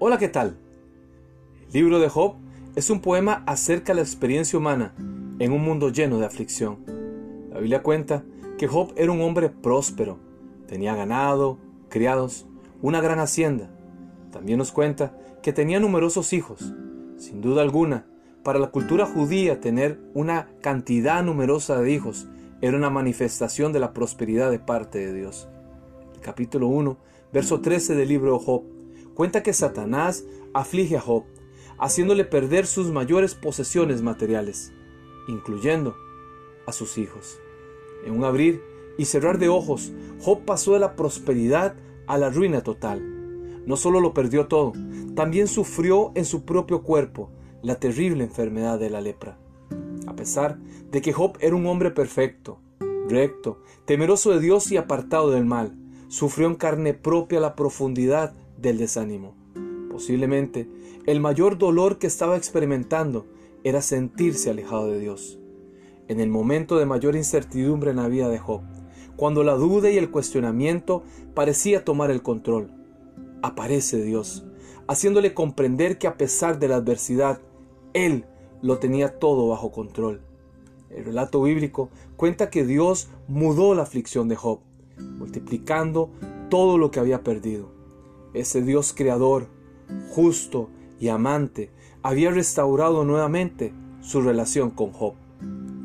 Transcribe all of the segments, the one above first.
Hola, ¿qué tal? El libro de Job es un poema acerca de la experiencia humana en un mundo lleno de aflicción. La Biblia cuenta que Job era un hombre próspero, tenía ganado, criados, una gran hacienda. También nos cuenta que tenía numerosos hijos. Sin duda alguna, para la cultura judía tener una cantidad numerosa de hijos era una manifestación de la prosperidad de parte de Dios. Capítulo 1, verso 13 del libro de Job, cuenta que Satanás aflige a Job, haciéndole perder sus mayores posesiones materiales, incluyendo a sus hijos. En un abrir y cerrar de ojos, Job pasó de la prosperidad a la ruina total. No solo lo perdió todo, también sufrió en su propio cuerpo la terrible enfermedad de la lepra. A pesar de que Job era un hombre perfecto, recto, temeroso de Dios y apartado del mal, sufrió en carne propia la profundidad del desánimo. Posiblemente el mayor dolor que estaba experimentando era sentirse alejado de Dios. En el momento de mayor incertidumbre en la vida de Job, cuando la duda y el cuestionamiento parecía tomar el control, aparece Dios, haciéndole comprender que a pesar de la adversidad, Él lo tenía todo bajo control. El relato bíblico cuenta que Dios mudó la aflicción de Job, multiplicando todo lo que había perdido. Ese Dios creador, justo y amante, había restaurado nuevamente su relación con Job.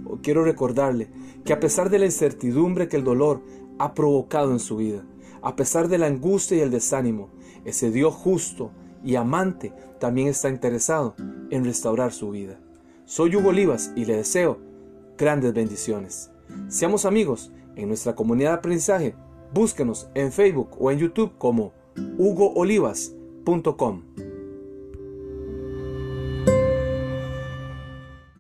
Hoy quiero recordarle que a pesar de la incertidumbre que el dolor ha provocado en su vida, a pesar de la angustia y el desánimo, ese Dios justo y amante también está interesado en restaurar su vida. Soy Hugo Olivas y le deseo grandes bendiciones. Seamos amigos en nuestra comunidad de aprendizaje. Búsquenos en Facebook o en YouTube como hugoolivas.com.